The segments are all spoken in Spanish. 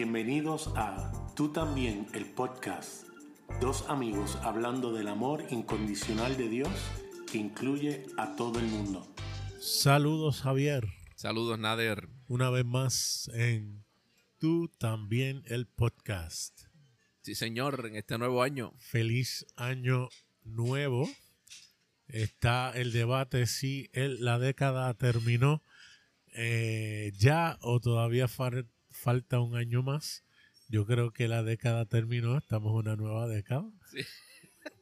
Bienvenidos a Tú también, el podcast. Dos amigos hablando del amor incondicional de Dios que incluye a todo el mundo. Saludos Javier, Saludos, Nader. una vez más en Tú también, el podcast. Sí, señor, en este nuevo año. Feliz año nuevo. Está el debate si el- la década terminó eh, ya o todavía far- falta un año más. Yo creo que la década terminó, estamos en una nueva década. Sí.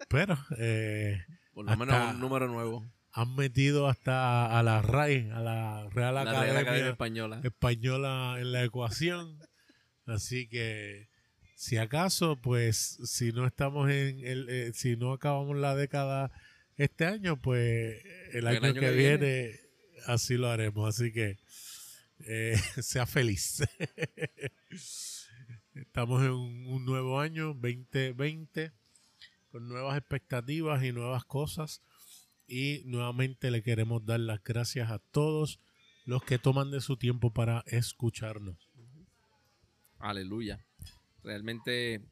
Pero eh, Por lo Hasta- menos un número nuevo. han metido hasta a la RAI, a la Real La Real Academia, Academia Española. española en la ecuación. Así que, si acaso, pues, si no estamos en el, eh, si no acabamos la década este año, pues el año, que, viene, así lo haremos. Así que, eh, sea feliz. estamos en un, nuevo año, 2020, con nuevas expectativas y nuevas cosas. Y nuevamente le queremos dar las gracias a todos los que toman de su tiempo para escucharnos. Aleluya. Realmente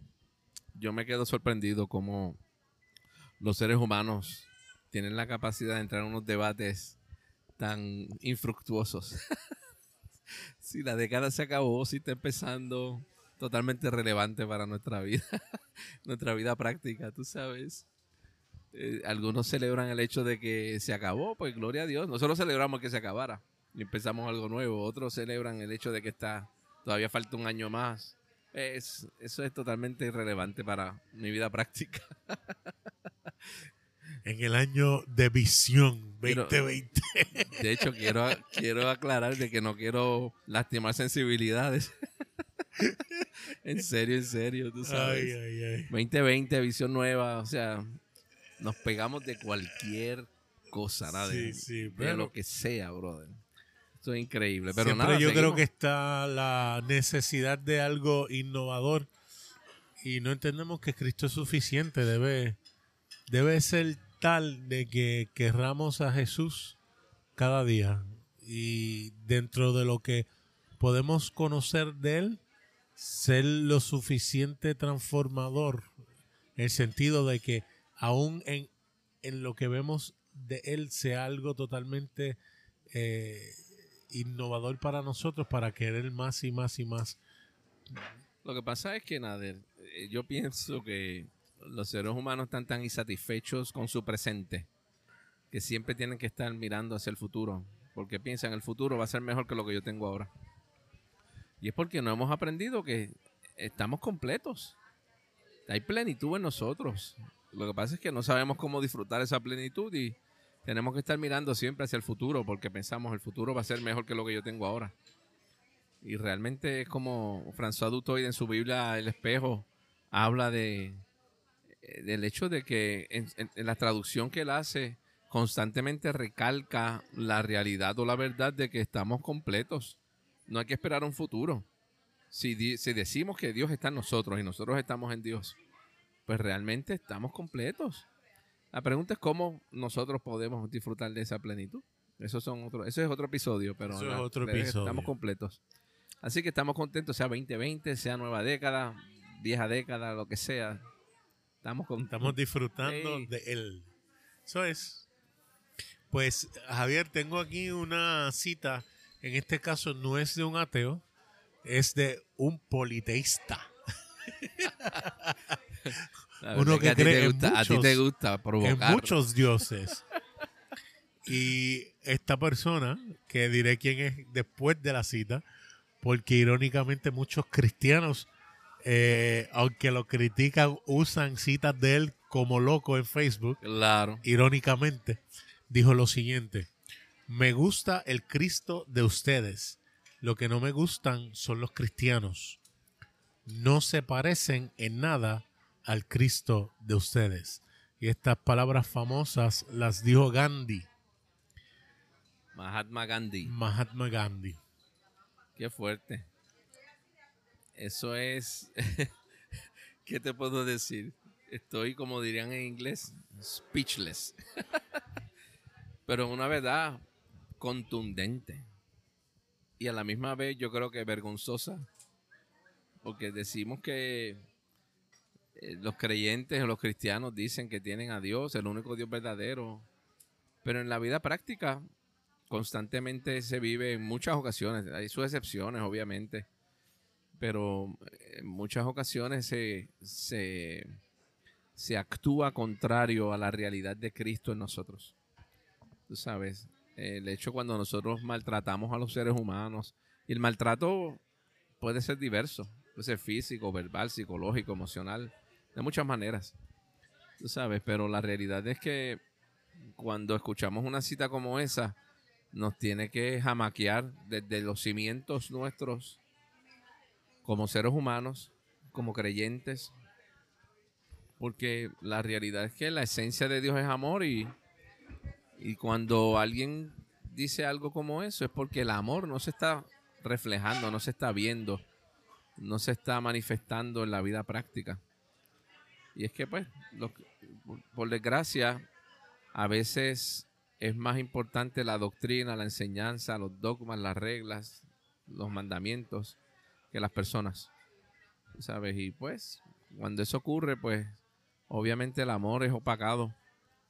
yo me quedo sorprendido como los seres humanos tienen la capacidad de entrar en unos debates tan infructuosos. si la década se acabó, si está empezando, totalmente relevante para nuestra vida, nuestra vida práctica, tú sabes. Eh, algunos celebran el hecho de que se acabó, pues gloria a Dios. Nosotros celebramos que se acabara y empezamos algo nuevo. Otros celebran el hecho de que está todavía falta un año más. Es, eso es totalmente irrelevante para mi vida práctica. En el año de visión Quiero- 2020. De hecho, quiero, quiero aclarar de que no quiero lastimar sensibilidades. en serio, en serio, tú sabes. Ay, ay, ay. 2020, visión nueva, o sea, nos pegamos de cualquier cosa, nada de, Sí, sí, de pero- lo que sea, brother. Esto es increíble, pero Siempre nada, yo creo que está la necesidad de algo innovador y no entendemos que Cristo es suficiente. Debe, debe ser tal de que querramos a Jesús cada día y dentro de lo que podemos conocer de Él, ser lo suficiente transformador en el sentido de que aún en, en lo que vemos de Él sea algo totalmente eh, innovador para nosotros para querer más y más y más. Lo que pasa es que, Nader, eh, yo pienso que los seres humanos están tan insatisfechos con su presente que siempre tienen que estar mirando hacia el futuro, porque piensan el futuro va a ser mejor que lo que yo tengo ahora. Y es porque no hemos aprendido que estamos completos. Hay plenitud en nosotros. Lo que pasa es que no sabemos cómo disfrutar esa plenitud y tenemos que estar mirando siempre hacia el futuro porque pensamos el futuro va a ser mejor que lo que yo tengo ahora. Y realmente es como François Dutoy en su Biblia El espejo habla de del hecho de que en, en- en la traducción que él hace constantemente recalca la realidad o la verdad de que estamos completos. No hay que esperar un futuro. Si, di- si decimos que Dios está en nosotros y nosotros estamos en Dios, pues realmente estamos completos. La pregunta es cómo nosotros podemos disfrutar de esa plenitud. Eso, son otro, eso es otro episodio, pero Eso es la- otro episodio. estamos completos. Así que estamos contentos, sea 2020, sea nueva década, vieja década, lo que sea. Estamos contentos. Estamos disfrutando de Él. Eso es. Pues, Javier, tengo aquí una cita. En este caso no es de un ateo, es de un politeísta. Uno que a ti cree te en gusta, a ti te gusta en provocar. muchos dioses. Y esta persona, que diré quién es después de la cita, porque irónicamente muchos cristianos, eh, aunque lo critican, usan citas de él como loco en Facebook, Claro. irónicamente, dijo lo siguiente, me gusta el Cristo de ustedes, lo que no me gustan son los cristianos, no se parecen en nada al Cristo de ustedes. Y estas palabras famosas las dijo Gandhi, Mahatma Gandhi. Mahatma Gandhi. Qué fuerte. Eso es. ¿Qué te puedo decir? Estoy, como dirían en inglés, speechless. Pero una verdad contundente. Y a la misma vez yo creo que vergonzosa. porque decimos que eh, los creyentes o los cristianos dicen que tienen a Dios, el único Dios verdadero, pero en la vida práctica constantemente se vive en muchas ocasiones, hay sus excepciones obviamente, pero en muchas ocasiones se, se, se actúa contrario a la realidad de Cristo en nosotros. Tú sabes, el hecho cuando nosotros maltratamos a los seres humanos, y el maltrato puede ser diverso, puede ser físico, verbal, psicológico, emocional, de muchas maneras. Tú sabes, pero la realidad es que cuando escuchamos una cita como esa, nos tiene que jamaquear desde los cimientos nuestros como seres humanos, como creyentes, porque la realidad es que la esencia de Dios es amor y, y cuando alguien dice algo como eso es porque el amor no se está reflejando, no se está viendo, no se está manifestando en la vida práctica. Y es que, pues, por desgracia, a veces es más importante la doctrina, la enseñanza, los dogmas, las reglas, los mandamientos que las personas. ¿Sabes? Y pues, cuando eso ocurre, pues, obviamente el amor es opacado,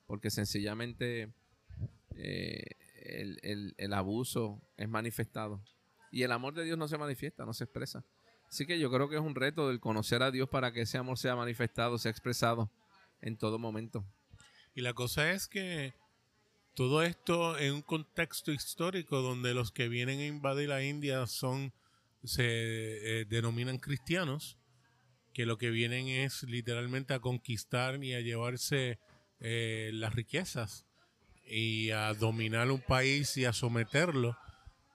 porque sencillamente eh, el, el abuso es manifestado. Y el amor de Dios no se manifiesta, no se expresa. Así que yo creo que es un reto del conocer a Dios para que ese amor sea manifestado, sea expresado en todo momento. Y la cosa es que todo esto en un contexto histórico donde los que vienen a invadir la India son se eh, denominan cristianos, que lo que vienen es literalmente a conquistar y a llevarse eh, las riquezas y a dominar un país y a someterlo,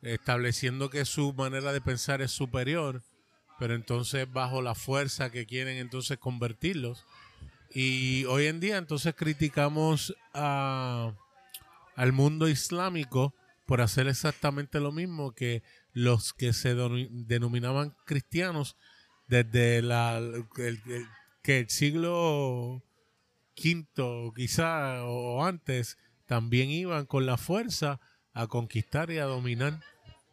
estableciendo que su manera de pensar es superior pero entonces bajo la fuerza que quieren entonces convertirlos. Y hoy en día entonces criticamos a, al mundo islámico por hacer exactamente lo mismo que los que se denominaban cristianos desde el siglo V quizá o antes también iban con la fuerza a conquistar y a dominar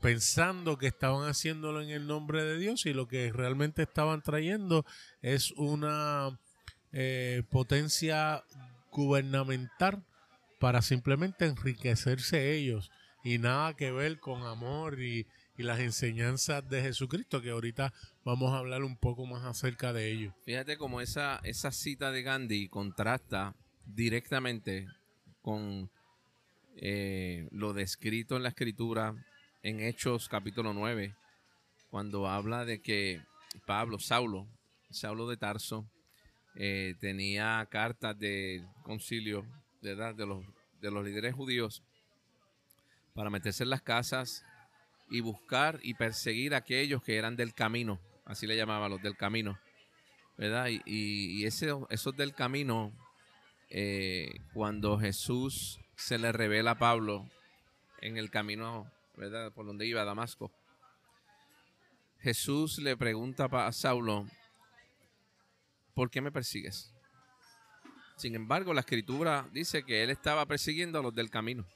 pensando que estaban haciéndolo en el nombre de Dios y lo que realmente estaban trayendo es una eh, potencia gubernamental para simplemente enriquecerse ellos y nada que ver con amor y, las enseñanzas de Jesucristo, que ahorita vamos a hablar un poco más acerca de ello. Fíjate cómo esa, esa cita de Gandhi contrasta directamente con eh, lo descrito en la escritura en Hechos capítulo 9, cuando habla de que Pablo, Saulo, Saulo de Tarso, eh, tenía cartas de concilio de, de, los, de los líderes judíos para meterse en las casas y buscar y perseguir a aquellos que eran del camino, así le llamaban los del camino, ¿verdad? Y, y, esos del camino, eh, cuando Jesús se le revela a Pablo en el camino ¿verdad? Por donde iba a Damasco. Jesús le pregunta a Saulo, ¿por qué me persigues? Sin embargo, la escritura dice que él estaba persiguiendo a los del camino.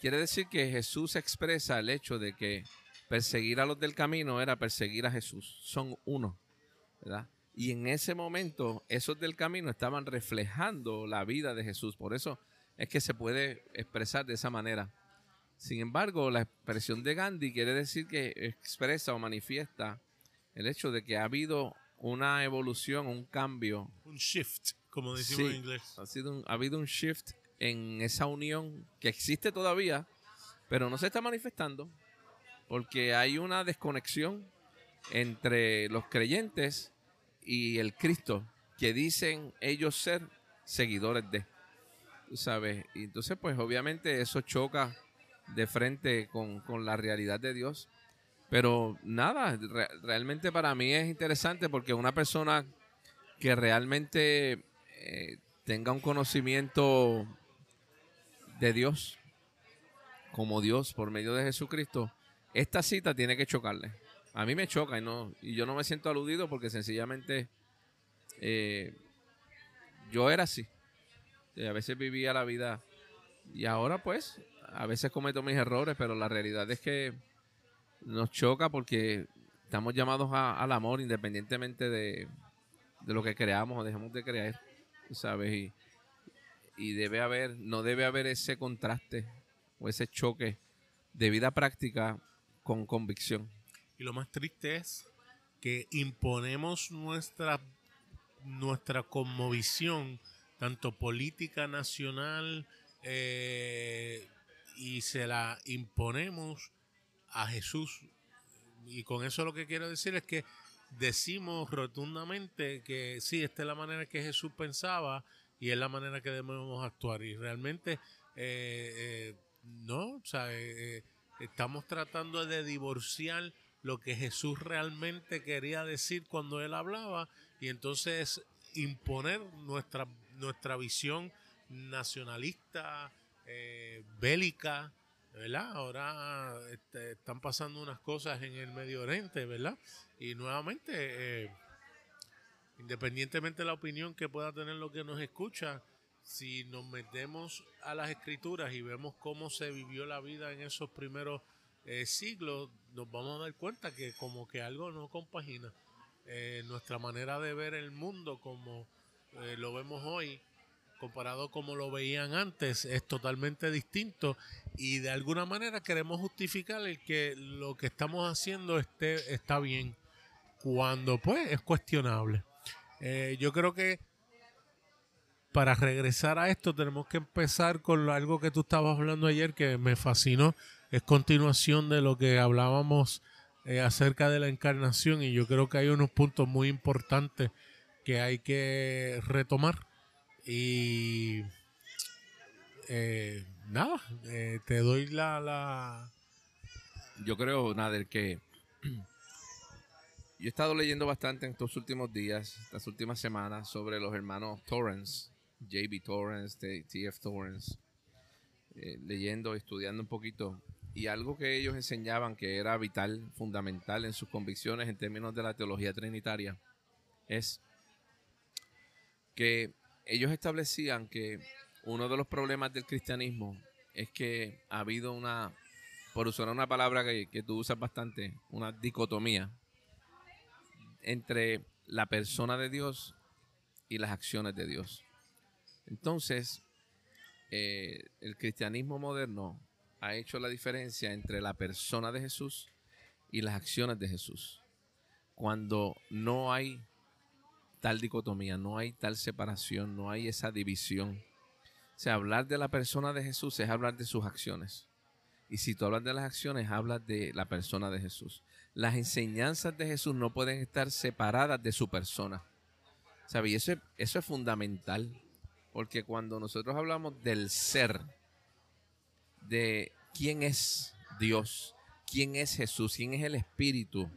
Quiere decir que Jesús expresa el hecho de que perseguir a los del camino era perseguir a Jesús. Son uno, ¿verdad? Y en ese momento, esos del camino estaban reflejando la vida de Jesús. Por eso es que se puede expresar de esa manera. Sin embargo, la expresión de Gandhi quiere decir que expresa o manifiesta el hecho de que ha habido una evolución, un cambio. Un shift, como decimos en inglés. Ha, sido ha habido un shift en esa unión que existe todavía, pero no se está manifestando porque hay una desconexión entre los creyentes y el Cristo que dicen ellos ser seguidores de. ¿Sabes? Y entonces, pues obviamente eso choca de frente con, la realidad de Dios. Pero nada, realmente para mí es interesante porque una persona que realmente eh, tenga un conocimiento de Dios, como Dios por medio de Jesucristo, esta cita tiene que chocarle. A mí me choca y, no, y yo no me siento aludido porque sencillamente eh, yo era así. a veces vivía la vida y ahora pues a veces cometo mis errores, pero la realidad es que nos choca porque estamos llamados al amor independientemente de, lo que creamos o dejemos de creer, ¿sabes? Y, y debe haber, no debe haber ese contraste o ese choque de vida práctica con convicción. Y lo más triste es que imponemos nuestra, nuestra conmovisión, tanto política nacional, eh, y se la imponemos a Jesús. Y con eso lo que quiero decir es que decimos rotundamente que sí, esta es la manera que Jesús pensaba y es la manera que debemos actuar. Y realmente eh, eh, no, o sea, estamos tratando de divorciar lo que Jesús realmente quería decir cuando él hablaba y entonces imponer nuestra, nuestra visión nacionalista, eh, bélica, ¿verdad? Ahora este, están pasando unas cosas en el Medio Oriente, ¿verdad? Y nuevamente, eh, independientemente de la opinión que pueda tener lo que nos escucha, si nos metemos a las escrituras y vemos cómo se vivió la vida en esos primeros eh, siglos, nos vamos a dar cuenta que como que algo no compagina. Eh, nuestra manera de ver el mundo como eh, lo vemos hoy, comparado como lo veían antes, es totalmente distinto y de alguna manera queremos justificar el que lo que estamos haciendo esté, está bien, cuando pues es cuestionable. Yo creo que para regresar a esto tenemos que empezar con algo que tú estabas hablando ayer que me fascinó. Es continuación de lo que hablábamos eh, acerca de la encarnación y yo creo que hay unos puntos muy importantes que hay que retomar. Y eh, nada, eh, te doy la, la... Yo creo, Nader, que yo he estado leyendo bastante en estos últimos días, estas últimas semanas, sobre los hermanos Torrance JB Torrance, TF Torrance, eh, leyendo, estudiando un poquito. Y algo que ellos enseñaban que era vital, fundamental en sus convicciones en términos de la teología trinitaria, es que ellos establecían que uno de los problemas del cristianismo es que ha habido una, por usar una palabra que, que tú usas bastante, una dicotomía entre la persona de Dios y las acciones de Dios. Entonces, eh, el cristianismo moderno ha hecho la diferencia entre la persona de Jesús y las acciones de Jesús. Cuando no hay tal dicotomía, no hay tal separación, no hay esa división. O sea, hablar de la persona de Jesús es hablar de sus acciones. Y si tú hablas de las acciones, hablas de la persona de Jesús. Las enseñanzas de Jesús no pueden estar separadas de su persona. ¿Sabes? Y eso, es fundamental. Porque cuando nosotros hablamos del ser, de quién es Dios, quién es Jesús, quién es el Espíritu,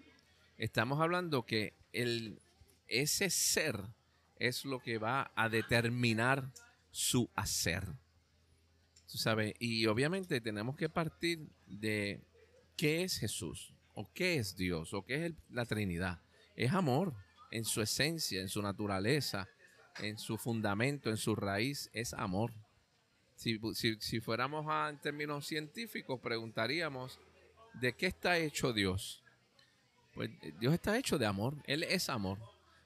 estamos hablando que el, ese ser es lo que va a determinar su hacer. ¿Tú sabes? Y obviamente tenemos que partir de qué es Jesús, qué es Dios, o qué es la Trinidad. Es amor en su esencia, en su naturaleza, en su fundamento, en su raíz, es amor. Si, fuéramos a, en términos científicos, preguntaríamos, ¿de qué está hecho Dios? Pues eh, Dios está hecho de amor, Él es amor.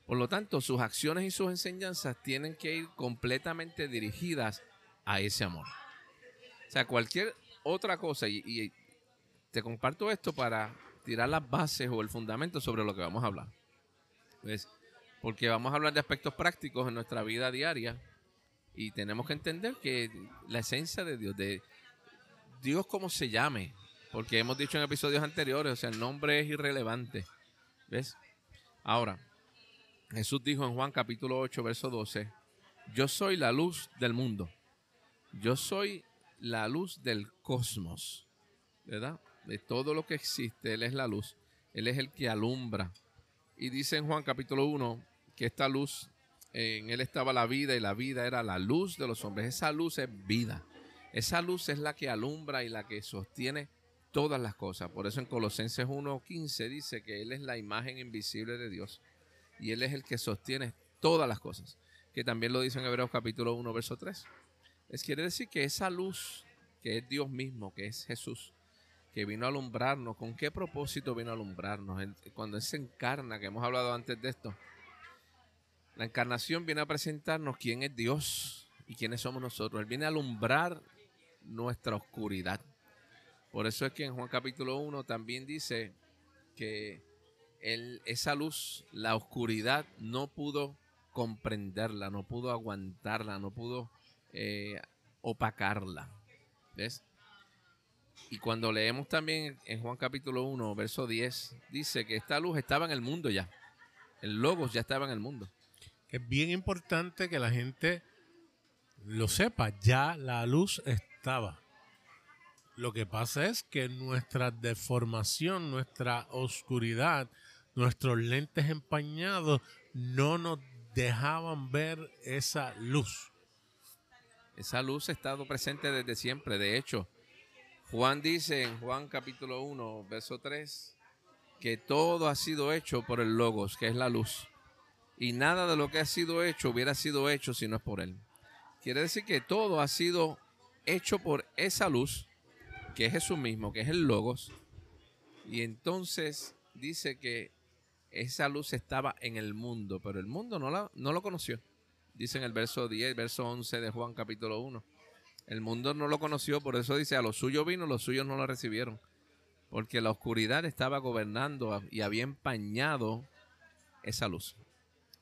Por lo tanto, sus acciones y sus enseñanzas tienen que ir completamente dirigidas a ese amor. O sea, cualquier otra cosa, y te comparto esto para tirar las bases o el fundamento sobre lo que vamos a hablar. Pues, porque vamos a hablar de aspectos prácticos en nuestra vida diaria y tenemos que entender que la esencia de Dios, de Dios como se llame, porque hemos dicho en episodios anteriores, o sea, el nombre es irrelevante. ¿Ves? Ahora, Jesús dijo en Juan capítulo 8, verso 12, yo soy la luz del mundo, yo soy la luz del cosmos, ¿verdad? De todo lo que existe, Él es la luz, Él es el que alumbra. Y dice en Juan capítulo 1, que esta luz, en él estaba la vida y la vida era la luz de los hombres. Esa luz es vida. Esa luz es la que alumbra y la que sostiene todas las cosas. Por eso en Colosenses 1.15 dice que Él es la imagen invisible de Dios y Él es el que sostiene todas las cosas. Que también lo dice en Hebreos capítulo 1, verso 3. Es quiere decir que esa luz, que es Dios mismo, que es Jesús, que vino a alumbrarnos. ¿Con qué propósito vino a alumbrarnos? Cuando Él se encarna, que hemos hablado antes de esto, la encarnación viene a presentarnos quién es Dios y quiénes somos nosotros. Él viene a alumbrar nuestra oscuridad. Por eso es que en Juan capítulo 1 también dice que esa luz, la oscuridad, no pudo comprenderla, no pudo aguantarla, no pudo eh, opacarla. ¿Ves? Y cuando leemos también en Juan capítulo 1, verso 10, dice que esta luz estaba en el mundo ya. El logos ya estaba en el mundo. Es bien importante que la gente lo sepa. Ya la luz estaba. Lo que pasa es que nuestra deformación, nuestra oscuridad, nuestros lentes empañados no nos dejaban ver esa luz. Esa luz ha estado presente desde siempre. De hecho, Juan dice en Juan capítulo 1, verso 3, que todo ha sido hecho por el Logos, que es la luz. Y nada de lo que ha sido hecho hubiera sido hecho si no es por él. Quiere decir que todo ha sido hecho por esa luz, que es Jesús mismo, que es el Logos. Y entonces dice que esa luz estaba en el mundo, pero el mundo no, la, no lo conoció. Dice en el verso 10, verso 11 de Juan capítulo 1. El mundo no lo conoció, por eso dice, a los suyos vino, los suyos no lo recibieron. Porque la oscuridad estaba gobernando y había empañado esa luz.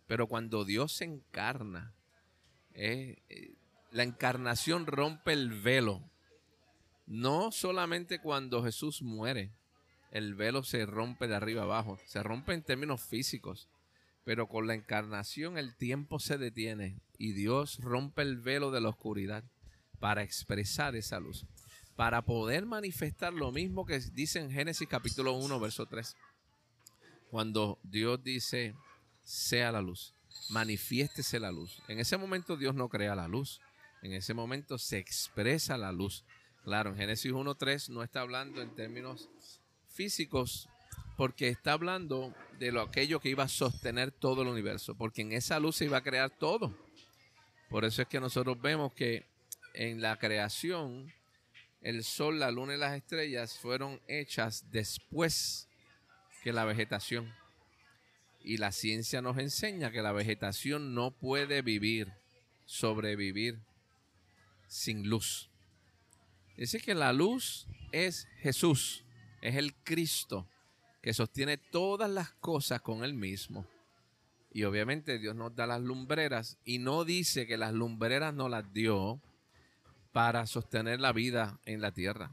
Pero cuando Dios se encarna, eh, eh, la encarnación rompe el velo. No solamente cuando Jesús muere, el velo se rompe de arriba abajo, se rompe en términos físicos, pero con la encarnación el tiempo se detiene y Dios rompe el velo de la oscuridad para expresar esa luz, para poder manifestar lo mismo que dice en Génesis capítulo 1, verso 3. Cuando Dios dice, sea la luz, manifiéstese la luz. En ese momento Dios no crea la luz, en ese momento se expresa la luz. Claro, en Génesis 1.3 no está hablando en términos físicos porque está hablando de lo aquello que iba a sostener todo el universo, porque en esa luz se iba a crear todo. Por eso es que nosotros vemos que en la creación el sol, la luna y las estrellas fueron hechas después que la vegetación. Y la ciencia nos enseña que la vegetación no puede vivir, sobrevivir sin luz. Dice que la luz es Jesús, es el Cristo que sostiene todas las cosas con él mismo. Y obviamente Dios nos da las lumbreras y no dice que las lumbreras nos las dio para sostener la vida en la tierra.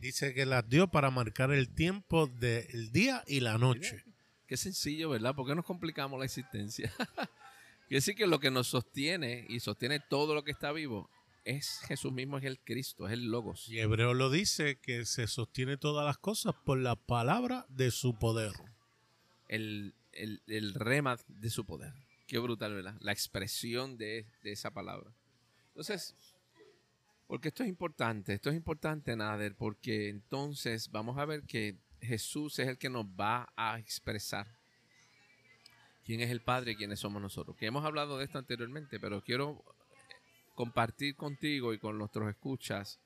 Dice que las dio para marcar el tiempo del día y la noche. Qué sencillo, ¿verdad? ¿Por qué nos complicamos la existencia? Quiere decir que lo que nos sostiene y sostiene todo lo que está vivo es Jesús mismo, es el Cristo, es el Logos. Y Hebreo lo dice que se sostiene todas las cosas por la palabra de su poder. El, el, el rema de su poder. Qué brutal, ¿verdad? La expresión de, de esa palabra. Entonces, porque esto es importante, esto es importante, Nader, porque entonces vamos a ver que Jesús es el que nos va a expresar quién es el Padre y quiénes somos nosotros. Que hemos hablado de esto anteriormente, pero quiero compartir contigo y con nuestros escuchas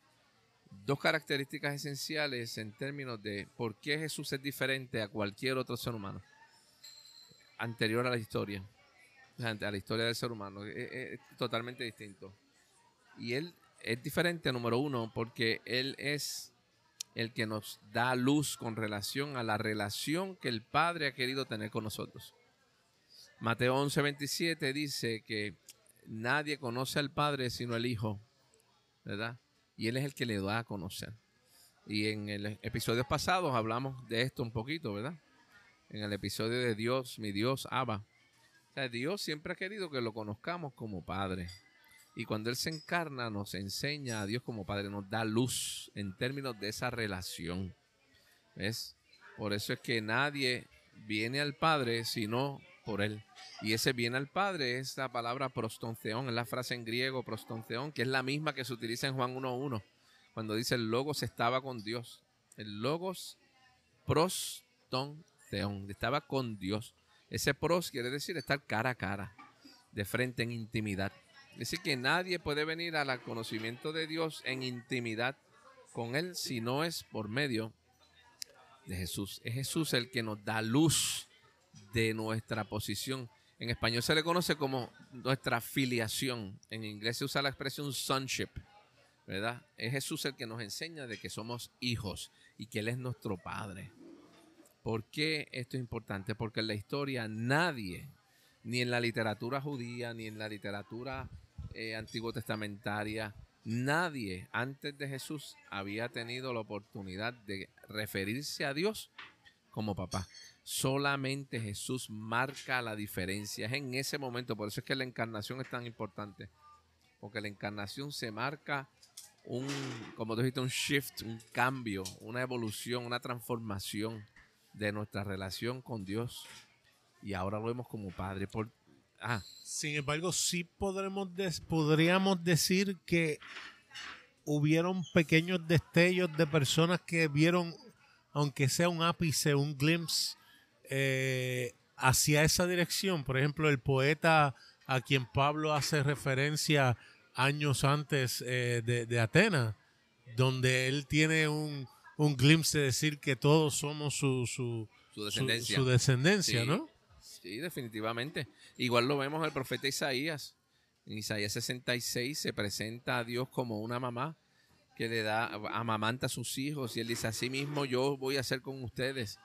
dos características esenciales en términos de por qué Jesús es diferente a cualquier otro ser humano anterior a la historia, a la historia del ser humano. Es, es totalmente distinto. Y él es diferente, número uno, porque él es el que nos da luz con relación a la relación que el Padre ha querido tener con nosotros. Mateo 11, 27 dice que nadie conoce al Padre sino el Hijo, ¿verdad? Y Él es el que le da a conocer. Y en el episodios pasados hablamos de esto un poquito, ¿verdad? En el episodio de Dios, mi Dios, Abba. O sea, Dios siempre ha querido que lo conozcamos como Padre. Y cuando Él se encarna, nos enseña a Dios como Padre, nos da luz en términos de esa relación. ¿Ves? Por eso es que nadie viene al Padre sino por Él. Y ese viene al Padre es la palabra prostonceón, es la frase en griego prostonceón, que es la misma que se utiliza en Juan 1.1, cuando dice el Logos estaba con Dios. El Logos prostonceón, estaba con Dios. Ese pros quiere decir estar cara a cara, de frente en intimidad. Decir, que nadie puede venir al conocimiento de Dios en intimidad con Él si no es por medio de Jesús. Es Jesús el que nos da luz de nuestra posición. En español se le conoce como nuestra filiación. En inglés se usa la expresión sonship. ¿Verdad? Es Jesús el que nos enseña de que somos hijos y que Él es nuestro Padre. ¿Por qué esto es importante? Porque en la historia nadie, ni en la literatura judía, ni en la literatura eh, antiguo testamentaria, nadie antes de Jesús había tenido la oportunidad de referirse a Dios como papá. Solamente Jesús marca la diferencia. Es en ese momento, por eso es que la encarnación es tan importante. Porque la encarnación se marca un, como dijiste, un shift, un cambio, una evolución, una transformación de nuestra relación con Dios. Y ahora lo vemos como Padre. Por, ah. Sin embargo, sí podremos podríamos decir que hubieron pequeños destellos de personas que vieron, aunque sea un ápice, un glimpse, eh, hacia esa dirección. Por ejemplo, el poeta a quien Pablo hace referencia años antes eh, de, de Atenas, donde él tiene un, un glimpse de decir que todos somos su, su, descendencia, su, descendencia ¿no? Sí, definitivamente. Igual lo vemos el profeta Isaías. En Isaías 66 se presenta a Dios como una mamá que le da, amamanta a sus hijos y él dice, así mismo yo voy a hacer con ustedes.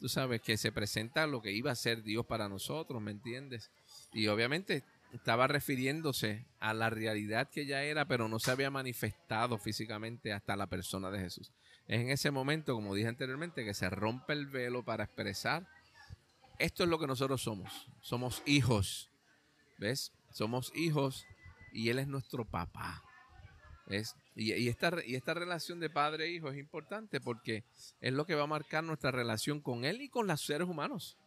Tú sabes que se presenta lo que iba a ser Dios para nosotros, ¿me entiendes? Y obviamente estaba refiriéndose a la realidad que ya era, pero no se había manifestado físicamente hasta la persona de Jesús. Es en ese momento, como dije anteriormente, que se rompe el velo para expresar. Esto es lo que nosotros somos. Somos hijos. ¿Ves? Somos hijos y Él es nuestro papá. ¿Ves? Y, esta, y esta relación de padre e hijo es importante porque es lo que va a marcar nuestra relación con Él y con los seres humanos.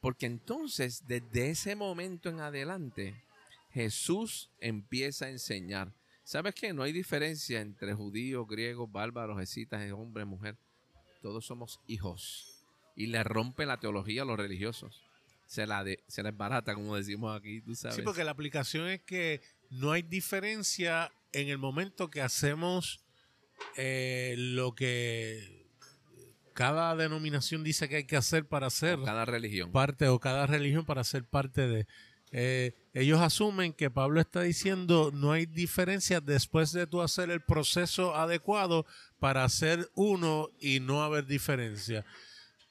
Porque entonces, desde ese momento en adelante, Jesús empieza a enseñar. ¿Sabes qué? No hay diferencia entre judíos, griegos, bárbaros, escitas, hombre, mujer. Todos somos hijos. Y le rompe la teología a los religiosos. Se la, de, se la barata, como decimos aquí, tú sabes. Sí, porque la aplicación es que no hay diferencia en el momento que hacemos eh, lo que cada denominación dice que hay que hacer para ser cada religión parte o cada religión para ser parte de eh, ellos asumen que Pablo está diciendo no hay diferencia después de tú hacer el proceso adecuado para hacer uno y no haber diferencia.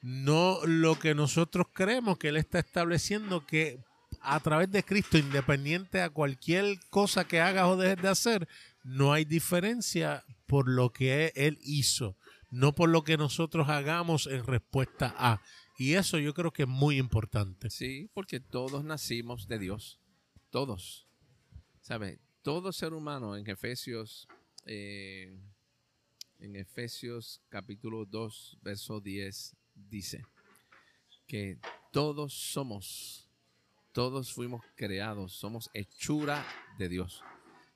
No lo que nosotros creemos que él está estableciendo que a través de Cristo, independiente a cualquier cosa que hagas o dejes de hacer, no hay diferencia por lo que él hizo, no por lo que nosotros hagamos en respuesta a. Y eso yo creo que es muy importante. Sí, porque todos nacimos de Dios. Todos. ¿Sabe? Todo ser humano en Efesios, eh, en Efesios capítulo 2, verso 10, dice que todos somos, todos fuimos creados, somos hechura de Dios,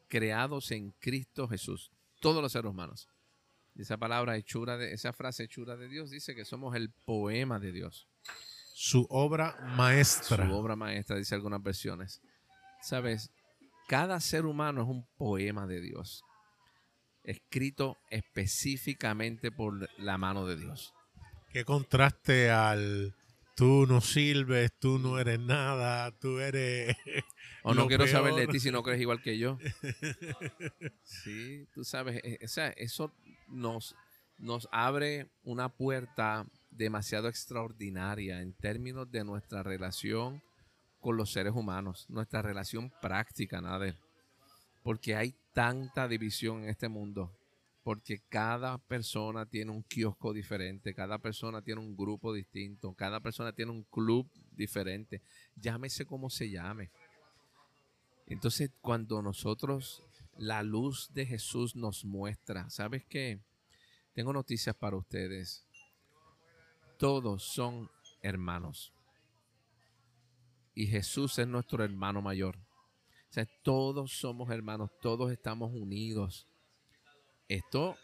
creados en Cristo Jesús, todos los seres humanos. Esa palabra hechura de, esa frase hechura de Dios dice que somos el poema de Dios. Su obra maestra. Su obra maestra, dice algunas versiones. Sabes, cada ser humano es un poema de Dios, escrito específicamente por la mano de Dios. Qué contraste al tú no sirves, tú no eres nada, tú eres. O no quiero saber de ti si no crees igual que yo. Sí, tú sabes, e, o sea, eso nos, nos abre una puerta demasiado extraordinaria en términos de nuestra relación con los seres humanos, nuestra relación práctica, Nader. Porque hay tanta división en este mundo. Porque cada persona tiene un kiosco diferente, cada persona tiene un grupo distinto, cada persona tiene un club diferente. Llámese como se llame. Entonces, cuando nosotros la luz de Jesús nos muestra. ¿Sabes qué? Tengo noticias para ustedes. Todos son hermanos. Y Jesús es nuestro hermano mayor. O sea, todos somos hermanos, todos estamos unidos. Esto,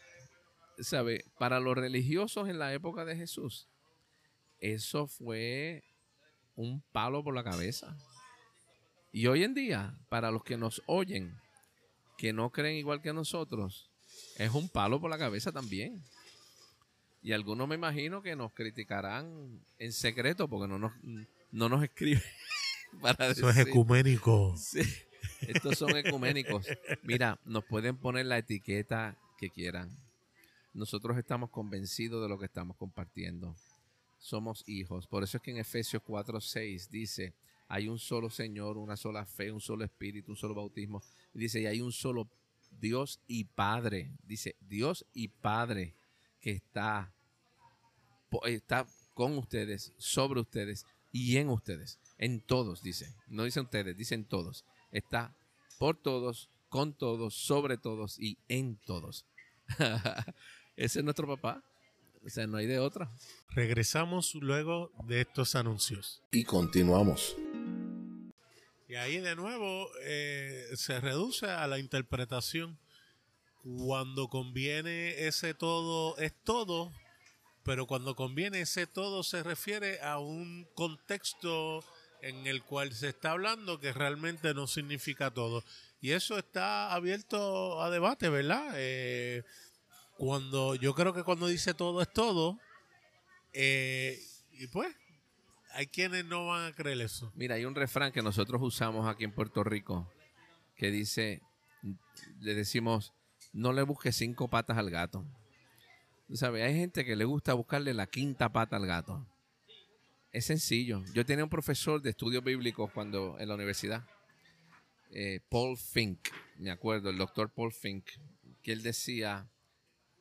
¿sabe? Para los religiosos en la época de Jesús, eso fue un palo por la cabeza. Y hoy en día, para los que nos oyen, que no creen igual que nosotros, es un palo por la cabeza también. Y algunos me imagino que nos criticarán en secreto porque no nos, no nos escriben. Para Eso es ecuménico. Sí, estos son ecuménicos. Mira, nos pueden poner la etiqueta que quieran. Nosotros estamos convencidos de lo que estamos compartiendo. Somos hijos. Por eso es que en Efesios 4:6 dice, hay un solo Señor, una sola fe, un solo Espíritu, un solo bautismo. Y dice, y hay un solo Dios y Padre. Dice, Dios y Padre que está, está con ustedes, sobre ustedes y en ustedes. En todos, dice. No dice ustedes, dicen todos. Está por todos, con todos, sobre todos y en todos. Ese es nuestro papá. O sea, no hay de otra. Regresamos luego de estos anuncios. Y continuamos. Y ahí de nuevo eh, se reduce a la interpretación. Cuando conviene ese todo es todo, pero cuando conviene ese todo se refiere a un contexto en el cual se está hablando que realmente no significa todo. Y eso está abierto a debate, ¿verdad? Eh, cuando yo creo que cuando dice todo es todo, eh, y pues hay quienes no van a creer eso. Mira, hay un refrán que nosotros usamos aquí en Puerto Rico que dice, le decimos, no le busques cinco patas al gato. Sabes, hay gente que le gusta buscarle la quinta pata al gato. Es sencillo. Yo tenía un profesor de estudios bíblicos cuando en la universidad, eh, Paul Fink, me acuerdo, el doctor Paul Fink, que él decía,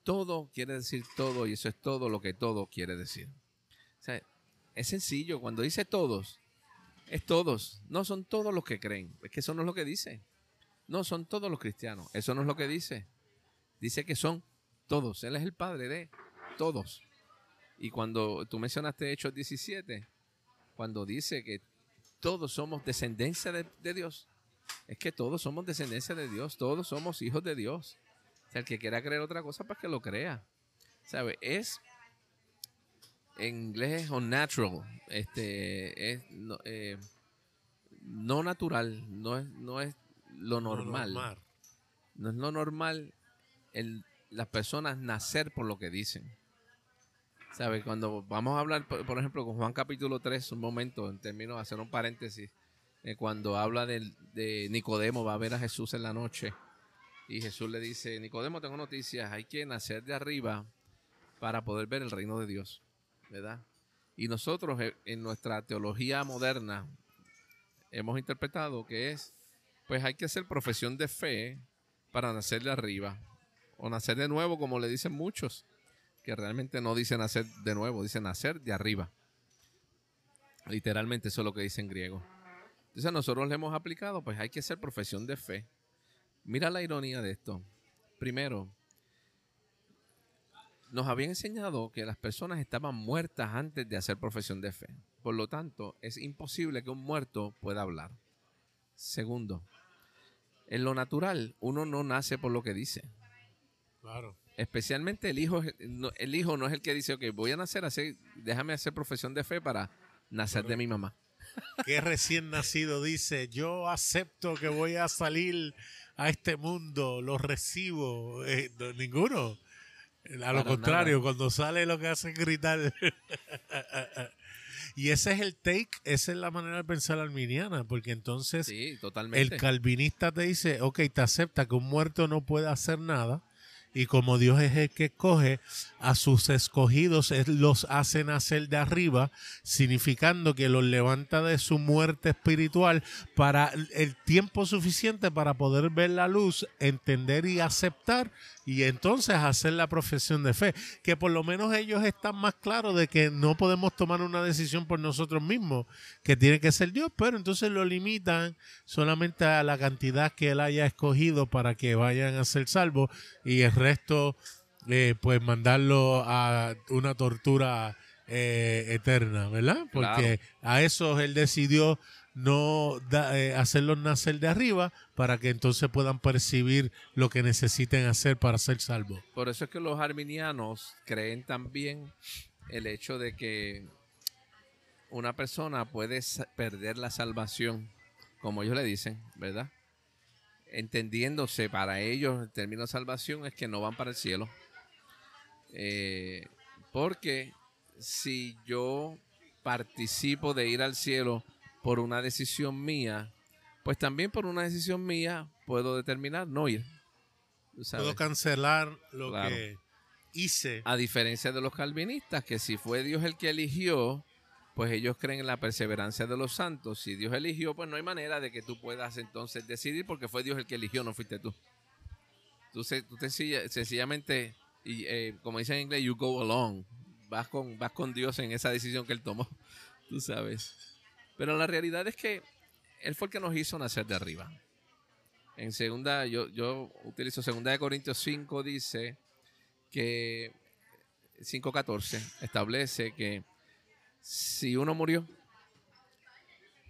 todo quiere decir todo y eso es todo lo que todo quiere decir. O sea, es sencillo, cuando dice todos, es todos, no son todos los que creen, es que eso no es lo que dice. No son todos los cristianos, eso no es lo que dice. Dice que son todos, Él es el Padre de todos. Y cuando tú mencionaste Hechos 17, cuando dice que todos somos descendencia de, Dios, es que todos somos descendencia de Dios, todos somos hijos de Dios. O sea, el que quiera creer otra cosa, pues que lo crea. ¿Sabe? Es, en inglés es unnatural, este, es no, eh, no natural, no es, no es lo normal. No es lo normal el, las personas nacer por lo que dicen. ¿Sabes? Cuando vamos a hablar, por, ejemplo, con Juan capítulo 3, un momento, en términos de hacer un paréntesis, eh, cuando habla de, de Nicodemo, va a ver a Jesús en la noche. Y Jesús le dice, Nicodemo, tengo noticias, hay que nacer de arriba para poder ver el reino de Dios, ¿verdad? Y nosotros eh, en nuestra teología moderna hemos interpretado que es, pues hay que hacer profesión de fe para nacer de arriba, o nacer de nuevo, como le dicen muchos que realmente no dice nacer de nuevo, dice nacer de arriba. Literalmente eso es lo que dice en griego. Entonces nosotros le hemos aplicado, pues hay que hacer profesión de fe. Mira la ironía de esto. Primero, nos habían enseñado que las personas estaban muertas antes de hacer profesión de fe. Por lo tanto, es imposible que un muerto pueda hablar. Segundo, en lo natural, uno no nace por lo que dice. Claro. Especialmente el hijo, el hijo no es el que dice, ok, voy a nacer así, déjame hacer profesión de fe para nacer de mi mamá. Que recién nacido dice, yo acepto que voy a salir a este mundo, lo recibo. Eh, ninguno. A lo contrario, cuando sale lo que hace es gritar. y ese es el take, esa es la manera de pensar arminiana, porque entonces el calvinista te dice, ok, te acepta que un muerto no puede hacer nada, y como Dios es el que escoge a sus escogidos, los hace nacer de arriba, significando que los levanta de su muerte espiritual para el tiempo suficiente para poder ver la luz, entender y aceptar y entonces hacer la profesión de fe. Que por lo menos ellos están más claros de que no podemos tomar una decisión por nosotros mismos, que tiene que ser Dios, pero entonces lo limitan solamente a la cantidad que Él haya escogido para que vayan a ser salvos y el resto, eh, pues mandarlo a una tortura eh, eterna, ¿verdad? Porque a eso Él decidió no eh, hacerlos nacer de arriba para que entonces puedan percibir lo que necesiten hacer para ser salvos. Por eso es que los arminianos creen también el hecho de que una persona puede perder la salvación, como ellos le dicen, ¿verdad? entendiéndose para ellos el término salvación es que no van para el cielo. Eh, porque si yo participo de ir al cielo por una decisión mía, pues también por una decisión mía puedo determinar no ir. Puedo cancelar lo que hice. A diferencia de los calvinistas, que si fue Dios el que eligió, pues ellos creen en la perseverancia de los santos. Si Dios eligió, pues no hay manera de que tú puedas entonces decidir porque fue Dios el que eligió, no fuiste tú. Tú, tú te, sencillamente, y, eh, como dice en inglés, you go along. Vas con, vas con Dios en esa decisión que Él tomó, tú sabes. Pero la realidad es que Él fue el que nos hizo nacer de arriba. En segunda, yo, yo utilizo segunda de Corintios 5, dice que 5.14 establece que si uno murió,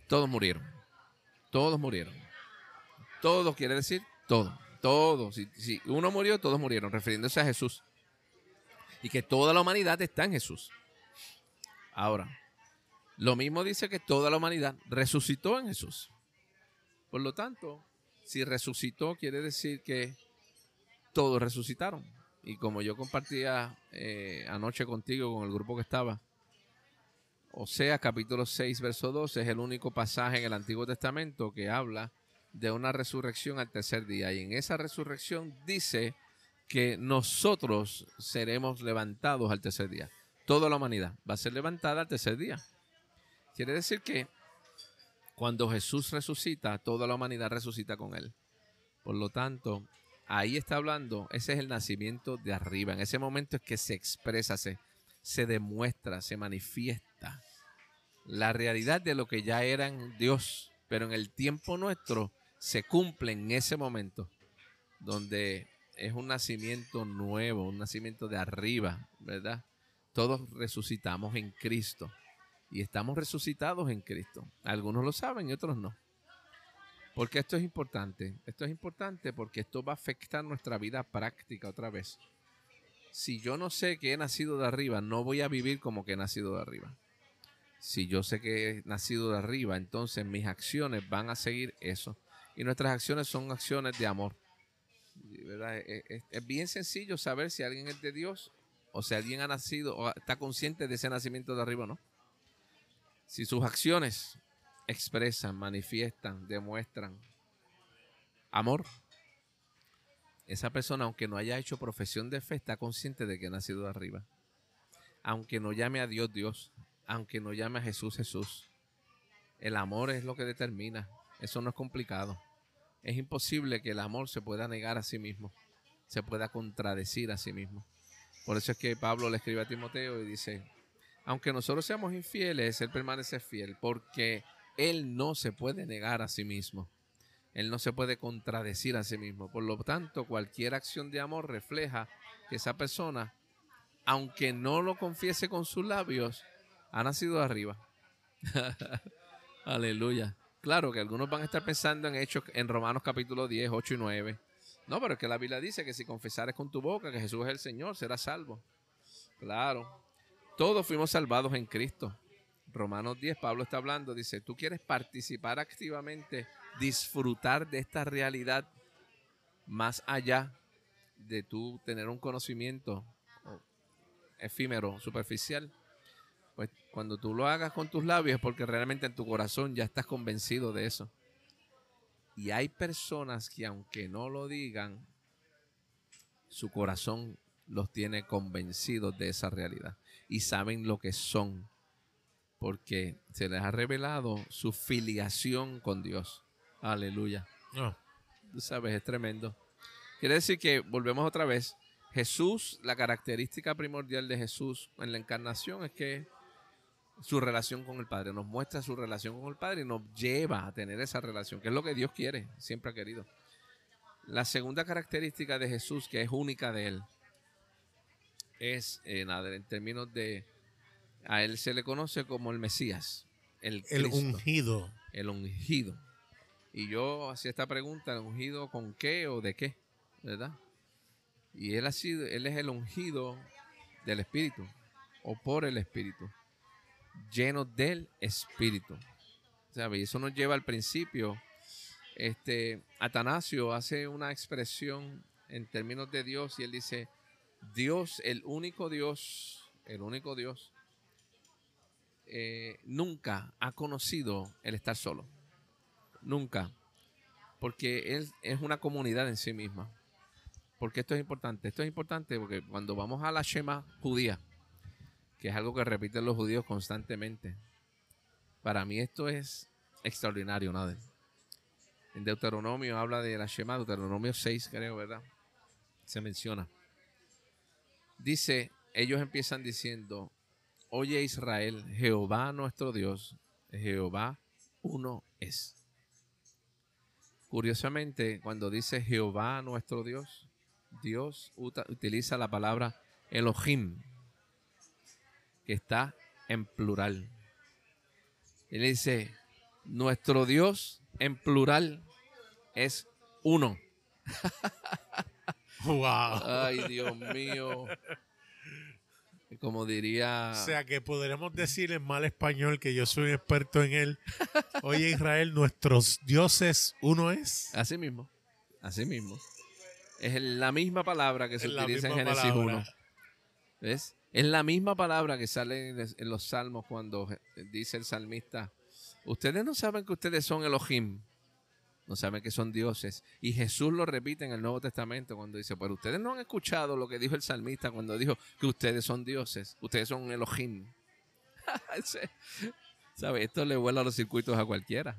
todos murieron. Todos murieron. Todos quiere decir todo. Todos. Si, si uno murió, todos murieron, refiriéndose a Jesús. Y que toda la humanidad está en Jesús. Ahora, lo mismo dice que toda la humanidad resucitó en Jesús. Por lo tanto, si resucitó, quiere decir que todos resucitaron. Y como yo compartía eh, anoche contigo, con el grupo que estaba, o sea, capítulo 6, verso 12, es el único pasaje en el Antiguo Testamento que habla de una resurrección al tercer día. Y en esa resurrección dice que nosotros seremos levantados al tercer día. Toda la humanidad va a ser levantada al tercer día. Quiere decir que cuando Jesús resucita, toda la humanidad resucita con él. Por lo tanto, ahí está hablando, ese es el nacimiento de arriba. En ese momento es que se expresa, se, se demuestra, se manifiesta la realidad de lo que ya era en Dios. Pero en el tiempo nuestro se cumple en ese momento, donde es un nacimiento nuevo, un nacimiento de arriba, ¿verdad? Todos resucitamos en Cristo y estamos resucitados en Cristo. Algunos lo saben y otros no. Porque esto es importante. Esto es importante porque esto va a afectar nuestra vida práctica otra vez. Si yo no sé que he nacido de arriba, no voy a vivir como que he nacido de arriba. Si yo sé que he nacido de arriba, entonces mis acciones van a seguir eso. Y nuestras acciones son acciones de amor. Es, bien sencillo saber si alguien es de Dios o si alguien ha nacido o está consciente de ese nacimiento de arriba o no. Si sus acciones expresan, manifiestan, demuestran amor, esa persona, aunque no haya hecho profesión de fe, está consciente de que ha nacido de arriba. Aunque no llame a Dios Dios, aunque no llame a Jesús Jesús. El amor es lo que determina. Eso no es complicado. Es imposible que el amor se pueda negar a sí mismo, se pueda contradecir a sí mismo. Por eso es que Pablo le escribe a Timoteo y dice, aunque nosotros seamos infieles, Él permanece fiel porque Él no se puede negar a sí mismo. Él no se puede contradecir a sí mismo. Por lo tanto, cualquier acción de amor refleja que esa persona, aunque no lo confiese con sus labios, ha nacido de arriba. Aleluya. Claro que algunos van a estar pensando en hechos en Romanos capítulo 10, 8 y 9. No, pero es que la Biblia dice que si confesares con tu boca que Jesús es el Señor, serás salvo. Claro. Todos fuimos salvados en Cristo. Romanos 10, Pablo está hablando, dice, tú quieres participar activamente, disfrutar de esta realidad más allá de tú tener un conocimiento efímero, superficial. Pues cuando tú lo hagas con tus labios es porque realmente en tu corazón ya estás convencido de eso. Y hay personas que aunque no lo digan, su corazón los tiene convencidos de esa realidad y saben lo que son, porque se les ha revelado su filiación con Dios. Aleluya. Tú sabes, es tremendo. Quiere decir que volvemos otra vez. Jesús, la característica primordial de Jesús en la encarnación es que su relación con el Padre, nos muestra su relación con el Padre y nos lleva a tener esa relación, que es lo que Dios quiere, siempre ha querido. La segunda característica de Jesús, que es única de Él, es, eh, en términos de, a él se le conoce como el Mesías, el, el ungido. El ungido. Y yo hacía esta pregunta, ¿el ungido con qué o de qué? ¿Verdad? Y él ha sido, él es el ungido del Espíritu o por el Espíritu, lleno del Espíritu. ¿Sabe? Y eso nos lleva al principio Este, Atanasio hace una expresión en términos de Dios y él dice, Dios, el único Dios, el único Dios, eh, nunca ha conocido el estar solo. Nunca. Porque Él es una comunidad en sí misma. Porque esto es importante. Esto es importante porque cuando vamos a la Shema judía, que es algo que repiten los judíos constantemente, para mí esto es extraordinario, nada. En Deuteronomio habla de la Shema, Deuteronomio 6, creo, ¿verdad? Se menciona. Dice, ellos empiezan diciendo, Oye Israel, Jehová nuestro Dios, Jehová uno es. Curiosamente, cuando dice Jehová nuestro Dios, Dios utiliza la palabra Elohim, que está en plural. Él dice, nuestro Dios en plural es uno. Wow. Ay, Dios mío. Como diría. O sea que podremos decir en mal español que yo soy experto en él. Oye, Israel, nuestros dioses, uno es. Así mismo. Así mismo. Es la misma palabra que se utiliza en Génesis 1. ¿Ves? Es la misma palabra que sale en los salmos cuando dice el salmista: Ustedes no saben que ustedes son Elohim no saben que son dioses. Y Jesús lo repite en el Nuevo Testamento cuando dice, pero ustedes no han escuchado lo que dijo el salmista cuando dijo que ustedes son dioses, ustedes son Elohim. ¿Sabe? Esto le vuela los circuitos a cualquiera.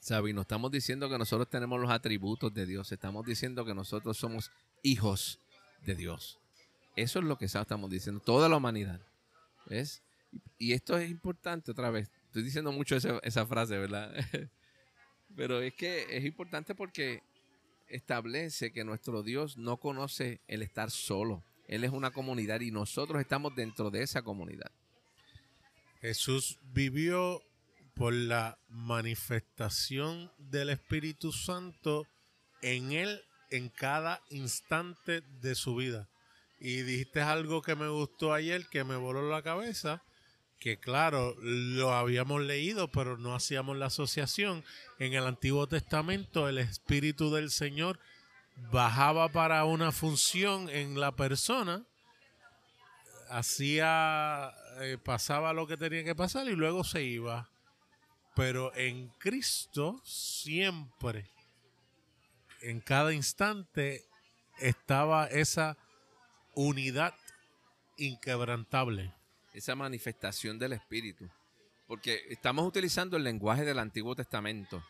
¿Sabe? Y no estamos diciendo que nosotros tenemos los atributos de Dios, estamos diciendo que nosotros somos hijos de Dios. Eso es lo que estamos diciendo, toda la humanidad. ¿Ves? Y esto es importante otra vez. Estoy diciendo mucho esa, esa frase, ¿verdad? Pero es que es importante porque establece que nuestro Dios no conoce el estar solo. Él es una comunidad y nosotros estamos dentro de esa comunidad. Jesús vivió por la manifestación del Espíritu Santo en él en cada instante de su vida. Y dijiste algo que me gustó ayer, que me voló la cabeza, que claro, lo habíamos leído, pero no hacíamos la asociación. En el Antiguo Testamento el Espíritu del Señor bajaba para una función en la persona, hacía, eh, pasaba lo que tenía que pasar y luego se iba. Pero en Cristo siempre, en cada instante, estaba esa unidad inquebrantable esa manifestación del Espíritu. Porque estamos utilizando el lenguaje del Antiguo Testamento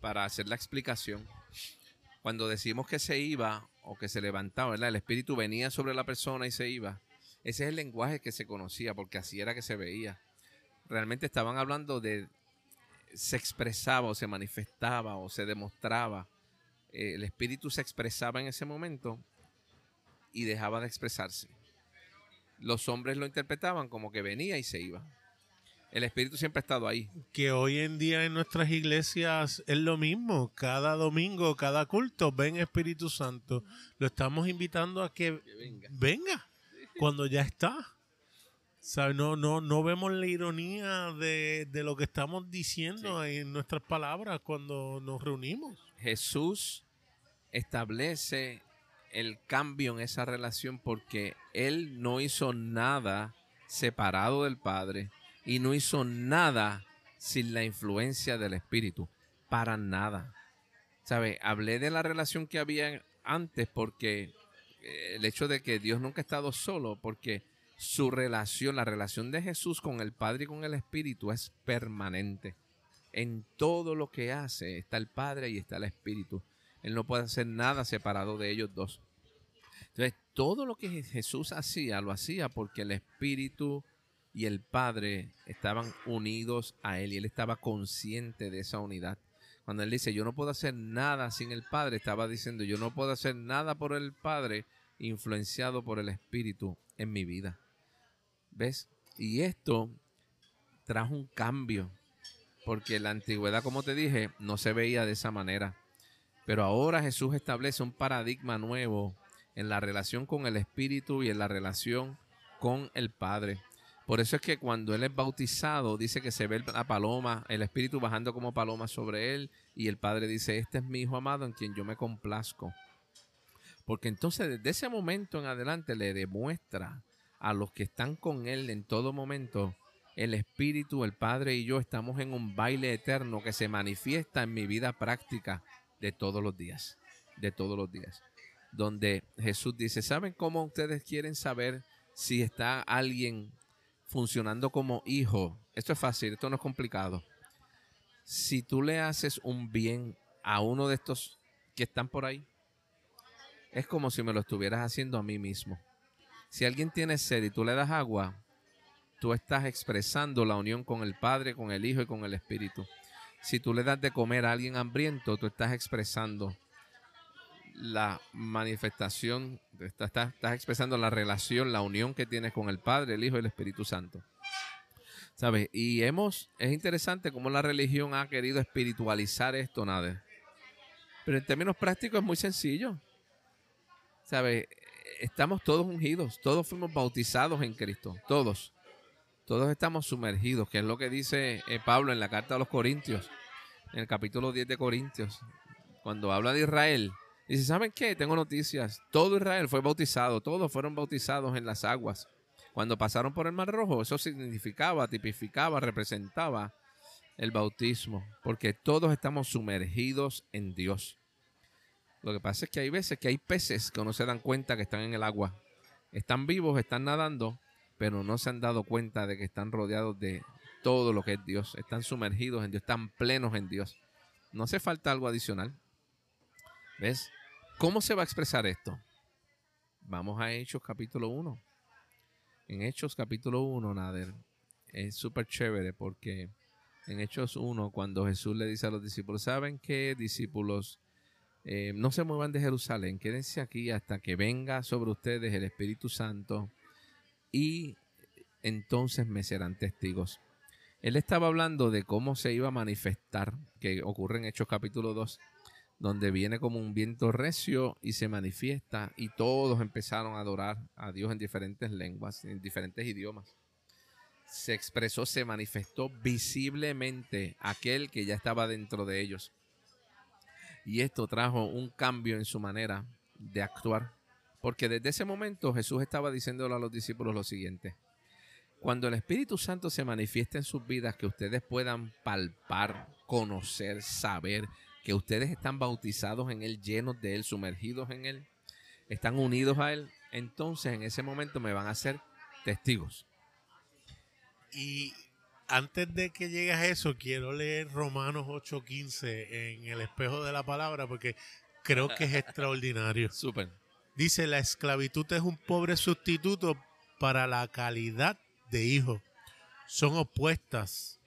para hacer la explicación. Cuando decimos que se iba o que se levantaba, ¿verdad? El Espíritu venía sobre la persona y se iba. Ese es el lenguaje que se conocía, porque así era que se veía. Realmente estaban hablando de se expresaba o se manifestaba o se demostraba. Eh, el espíritu se expresaba en ese momento y dejaba de expresarse los hombres lo interpretaban como que venía y se iba. El Espíritu siempre ha estado ahí. Que hoy en día en nuestras iglesias es lo mismo. Cada domingo, cada culto, ven Espíritu Santo. Lo estamos invitando a que, venga. cuando ya está. No, no, no vemos la ironía de, de lo que estamos diciendo en nuestras palabras cuando nos reunimos. Jesús establece el cambio en esa relación porque él no hizo nada separado del Padre y no hizo nada sin la influencia del Espíritu, para nada. ¿Sabe? Hablé de la relación que había antes porque eh, el hecho de que Dios nunca ha estado solo, porque su relación, la relación de Jesús con el Padre y con el Espíritu es permanente. En todo lo que hace está el Padre y está el Espíritu. Él no puede hacer nada separado de ellos dos. Entonces, todo lo que Jesús hacía, lo hacía porque el Espíritu y el Padre estaban unidos a Él y Él estaba consciente de esa unidad. Cuando Él dice, yo no puedo hacer nada sin el Padre, estaba diciendo, yo no puedo hacer nada por el Padre influenciado por el Espíritu en mi vida. ¿Ves? Y esto trajo un cambio, porque la antigüedad, como te dije, no se veía de esa manera. Pero ahora Jesús establece un paradigma nuevo en la relación con el Espíritu y en la relación con el Padre. Por eso es que cuando él es bautizado, dice que se ve la paloma, el espíritu bajando como paloma sobre él, y el padre dice, este es mi hijo amado en quien yo me complazco. Porque entonces desde ese momento en adelante le demuestra a los que están con él en todo momento, el espíritu, el padre y yo estamos en un baile eterno que se manifiesta en mi vida práctica de todos los días, de todos los días. Donde Jesús dice, ¿saben cómo ustedes quieren saber si está alguien funcionando como hijo, esto es fácil, esto no es complicado. Si tú le haces un bien a uno de estos que están por ahí, es como si me lo estuvieras haciendo a mí mismo. Si alguien tiene sed y tú le das agua, tú estás expresando la unión con el Padre, con el Hijo y con el Espíritu. Si tú le das de comer a alguien hambriento, tú estás expresando la manifestación, estás, expresando la relación, la unión que tienes con el Padre, el Hijo y el Espíritu Santo. ¿Sabes? Y hemos, es interesante cómo la religión ha querido espiritualizar esto, nada. Pero en términos prácticos es muy sencillo. ¿Sabes? Estamos todos ungidos, todos fuimos bautizados en Cristo, todos. Todos estamos sumergidos, que es lo que dice eh, Pablo en la carta a los Corintios, en el capítulo 10 de Corintios, cuando habla de Israel Dice, ¿saben qué? Tengo noticias. Todo Israel fue bautizado, todos fueron bautizados en las aguas. Cuando pasaron por el Mar Rojo, eso significaba, tipificaba, representaba el bautismo, porque todos estamos sumergidos en Dios. Lo que pasa es que hay veces que hay peces que no se dan cuenta que están en el agua. Están vivos, están nadando, pero no se han dado cuenta de que están rodeados de todo lo que es Dios. Están sumergidos en Dios, están plenos en Dios. No hace falta algo adicional. ¿Ves? ¿Cómo se va a expresar esto? Vamos a Hechos capítulo 1. En Hechos capítulo 1, Nader, es súper chévere porque en Hechos 1, cuando Jesús le dice a los discípulos, ¿saben qué, discípulos? Eh, no se muevan de Jerusalén, quédense aquí hasta que venga sobre ustedes el Espíritu Santo y entonces me serán testigos. Él estaba hablando de cómo se iba a manifestar, que ocurre en Hechos capítulo 2, donde viene como un viento recio y se manifiesta y todos empezaron a adorar a Dios en diferentes lenguas, en diferentes idiomas. Se expresó, se manifestó visiblemente aquel que ya estaba dentro de ellos. Y esto trajo un cambio en su manera de actuar, porque desde ese momento Jesús estaba diciéndole a los discípulos lo siguiente. Cuando el Espíritu Santo se manifiesta en sus vidas, que ustedes puedan palpar, conocer, saber, que ustedes están bautizados en Él, llenos de Él, sumergidos en Él, están unidos a Él, entonces en ese momento me van a ser testigos. Y antes de que llegues a eso, quiero leer Romanos 8:15 en el espejo de la palabra porque creo que es extraordinario. Súper. Dice, la esclavitud es un pobre sustituto para la calidad de hijo. Son opuestas.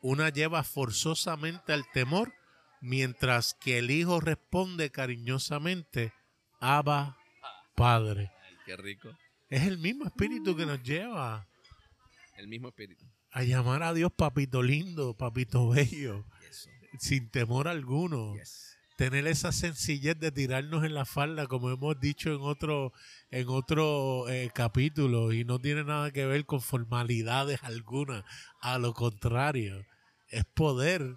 Una lleva forzosamente al temor mientras que el hijo responde cariñosamente, Abba, Padre. qué rico. Es el mismo espíritu que nos lleva. El mismo espíritu. A llamar a Dios papito lindo, papito bello, sin temor alguno. Tener esa sencillez de tirarnos en la falda, como hemos dicho en otro, en otro eh, capítulo, y no tiene nada que ver con formalidades alguna. A lo contrario, es poder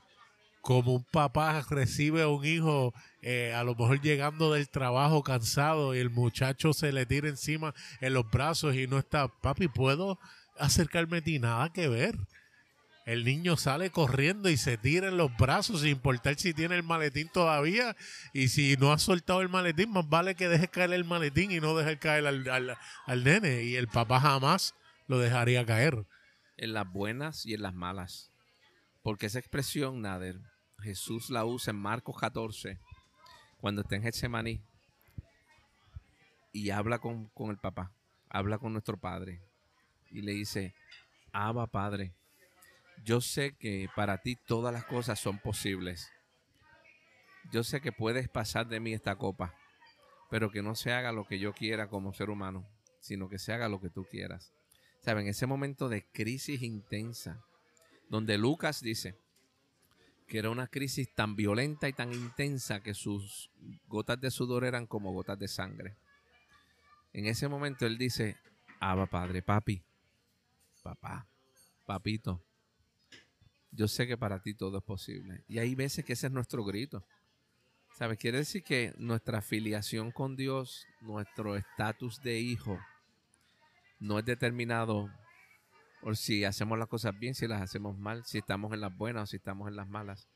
como un papá recibe a un hijo, eh, a lo mejor llegando del trabajo cansado y el muchacho se le tira encima en los brazos y no está, papi, ¿puedo acercarme a ti? Nada que ver. El niño sale corriendo y se tira en los brazos sin importar si tiene el maletín todavía. Y si no ha soltado el maletín, más vale que deje caer el maletín y no deje caer al, al nene. Y el papá jamás lo dejaría caer. En las buenas y en las malas. Porque esa expresión, Nader, Jesús la usa en Marcos 14, cuando está en Getsemaní y habla con, el papá, habla con nuestro padre y le dice, Abba Padre, yo sé que para ti todas las cosas son posibles. Yo sé que puedes pasar de mí esta copa, pero que no se haga lo que yo quiera como ser humano, sino que se haga lo que tú quieras. ¿Saben? Ese momento de crisis intensa, donde Lucas dice, que era una crisis tan violenta y tan intensa que sus gotas de sudor eran como gotas de sangre. En ese momento él dice, Abba Padre, papi, papá, papito, yo sé que para ti todo es posible. Y hay veces que ese es nuestro grito. ¿Sabes? Quiere decir que nuestra afiliación con Dios, nuestro estatus de hijo, no es determinado por si hacemos las cosas bien, si las hacemos mal, si estamos en las buenas o si estamos en las malas.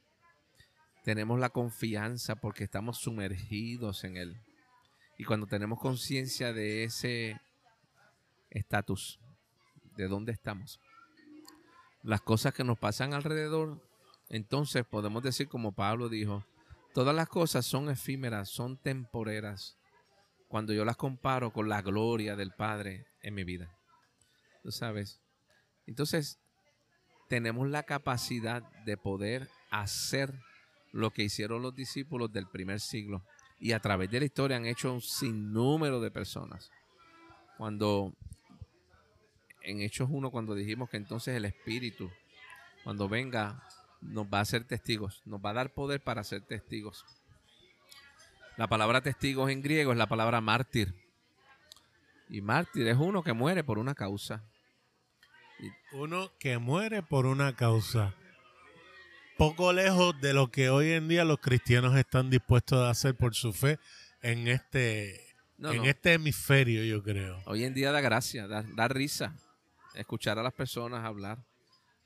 Tenemos la confianza porque estamos sumergidos en Él. Y cuando tenemos conciencia de ese estatus, de dónde estamos, las cosas que nos pasan alrededor, entonces podemos decir como Pablo dijo, Todas las cosas son efímeras, son temporeras, cuando yo las comparo con la gloria del Padre en mi vida. ¿Tú sabes? Entonces, tenemos la capacidad de poder hacer lo que hicieron los discípulos del primer siglo. Y a través de la historia han hecho un sinnúmero de personas. Cuando en Hechos 1, cuando dijimos que entonces el Espíritu, cuando venga, nos va a hacer testigos, nos va a dar poder para ser testigos. La palabra testigos en griego es la palabra mártir. Y mártir es uno que muere por una causa. Uno que muere por una causa. Poco lejos de lo que hoy en día los cristianos están dispuestos a hacer por su fe en este, en este hemisferio, yo creo. Hoy en día da gracia, da risa escuchar a las personas hablar.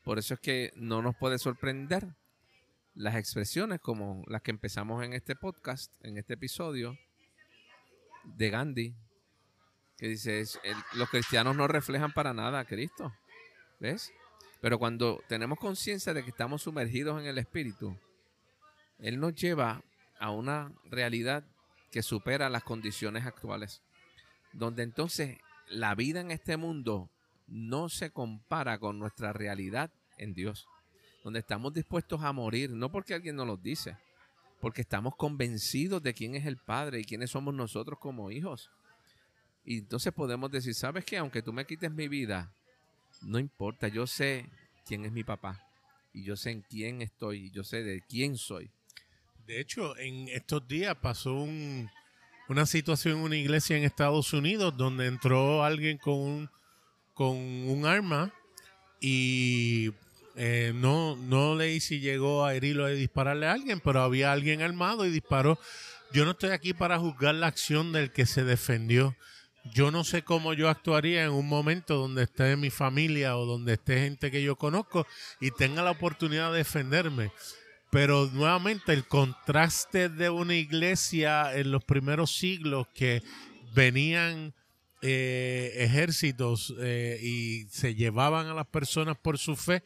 Por eso es que no nos puede sorprender las expresiones como las que empezamos en este podcast, en este episodio, de Gandhi, que dice, los cristianos no reflejan para nada a Cristo. ¿Ves? Pero cuando tenemos conciencia de que estamos sumergidos en el Espíritu, Él nos lleva a una realidad que supera las condiciones actuales, donde entonces la vida en este mundo no se compara con nuestra realidad en Dios, donde estamos dispuestos a morir, no porque alguien nos lo dice, porque estamos convencidos de quién es el Padre y quiénes somos nosotros como hijos. Y entonces podemos decir, ¿sabes qué? Aunque tú me quites mi vida, no importa, yo sé quién es mi papá y yo sé en quién estoy y yo sé de quién soy. De hecho, en estos días pasó una situación en una iglesia en Estados Unidos donde entró alguien con un con un arma y eh, no, no leí si llegó a herirlo a dispararle a alguien, pero había alguien armado y disparó. Yo no estoy aquí para juzgar la acción del que se defendió. Yo no sé cómo yo actuaría en un momento donde esté mi familia o donde esté gente que yo conozco y tenga la oportunidad de defenderme. Pero nuevamente el contraste de una iglesia en los primeros siglos que venían eh, ejércitos eh, y se llevaban a las personas por su fe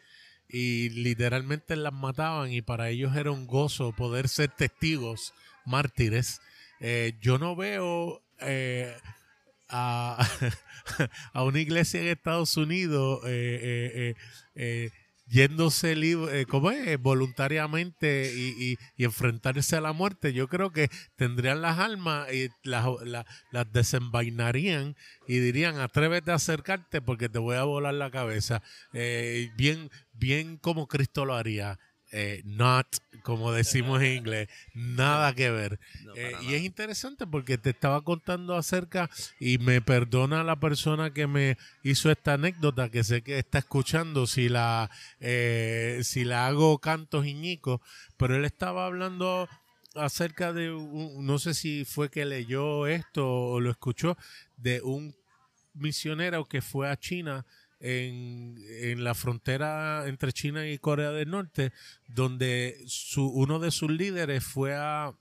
y literalmente las mataban y para ellos era un gozo poder ser testigos, mártires. Eh, yo no veo a, a, una iglesia en Estados Unidos yéndose libre, eh, es? voluntariamente y, enfrentarse a la muerte, yo creo que tendrían las almas y las, las, desenvainarían y dirían, atrévete a acercarte porque te voy a volar la cabeza. Eh, bien, bien como Cristo lo haría. Eh, not, como decimos en inglés, nada que ver. Eh, y es interesante porque te estaba contando acerca, y me perdona la persona que me hizo esta anécdota, que sé que está escuchando si la, eh, si la hago cantos iñicos, pero él estaba hablando acerca de, no sé si fue que leyó esto o lo escuchó, de un misionero que fue a China en, la frontera entre China y Corea del Norte, donde uno de sus líderes fue a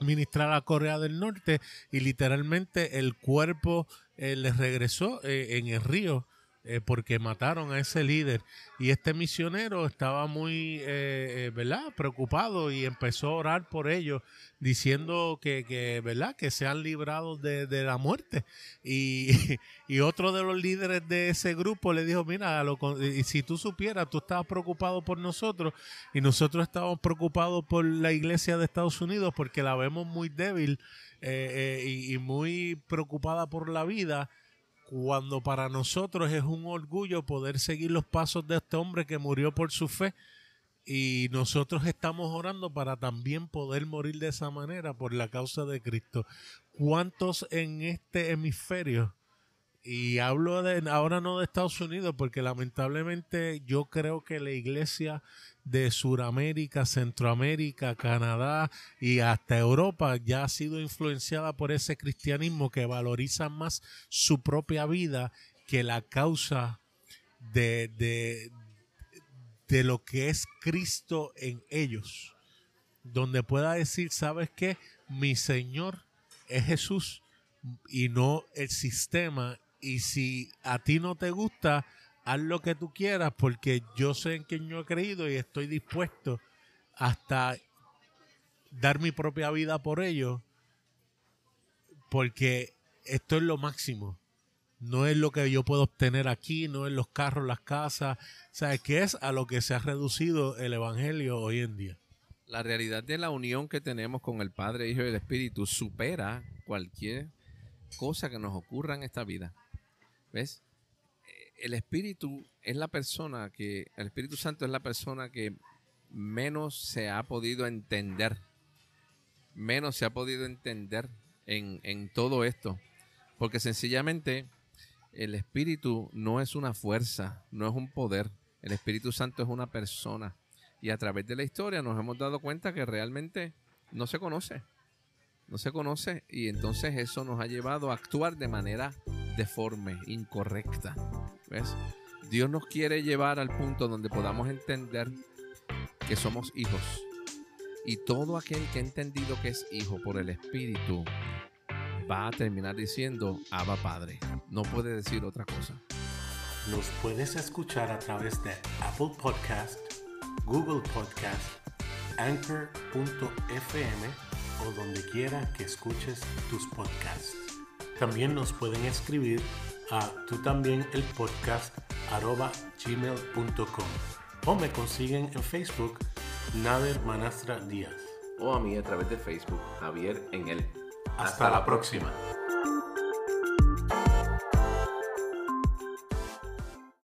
ministrar a Corea del Norte y literalmente el cuerpo eh, le regresó eh, en el río eh, porque mataron a ese líder. Y este misionero estaba muy, eh, eh, ¿verdad?, preocupado y empezó a orar por ellos, diciendo que, que ¿verdad?, que sean librados de, la muerte. Y, y, otro de los líderes de ese grupo le dijo, mira, lo, si tú supieras, tú estabas preocupado por nosotros y nosotros estábamos preocupados por la iglesia de Estados Unidos porque la vemos muy débil y, y muy preocupada por la vida cuando para nosotros es un orgullo poder seguir los pasos de este hombre que murió por su fe y nosotros estamos orando para también poder morir de esa manera por la causa de Cristo. ¿Cuántos en este hemisferio y hablo de ahora no de Estados Unidos, porque lamentablemente yo creo que la iglesia de Sudamérica, Centroamérica, Canadá y hasta Europa ya ha sido influenciada por ese cristianismo que valoriza más su propia vida que la causa de, de, de lo que es Cristo en ellos. Donde pueda decir, ¿sabes qué? Mi Señor es Jesús y no el sistema y si a ti no te gusta, haz lo que tú quieras porque yo sé en quién yo he creído y estoy dispuesto hasta dar mi propia vida por ello porque esto es lo máximo. No es lo que yo puedo obtener aquí, no es los carros, las casas. ¿Sabes qué es a lo que se ha reducido el Evangelio hoy en día? La realidad de la unión que tenemos con el Padre, Hijo y el Espíritu supera cualquier cosa que nos ocurra en esta vida. ¿Ves? El Espíritu es la persona que, el Espíritu Santo es la persona que menos se ha podido entender, menos se ha podido entender en, en todo esto, porque sencillamente el Espíritu no es una fuerza, no es un poder, el Espíritu Santo es una persona. Y a través de la historia nos hemos dado cuenta que realmente no se conoce. No se conoce y entonces eso nos ha llevado a actuar de manera deforme, incorrecta. ¿Ves? Dios nos quiere llevar al punto donde podamos entender que somos hijos. Y todo aquel que ha entendido que es hijo por el Espíritu va a terminar diciendo Abba Padre. No puede decir otra cosa. Nos puedes escuchar a través de Apple Podcast, Google Podcast, Anchor.fm o donde quiera que escuches tus podcasts. También nos pueden escribir a tú también el podcast arroba gmail.com o me consiguen en Facebook Nader Manastra Díaz. O a mí a través de Facebook, Javier en el. Hasta, la próxima.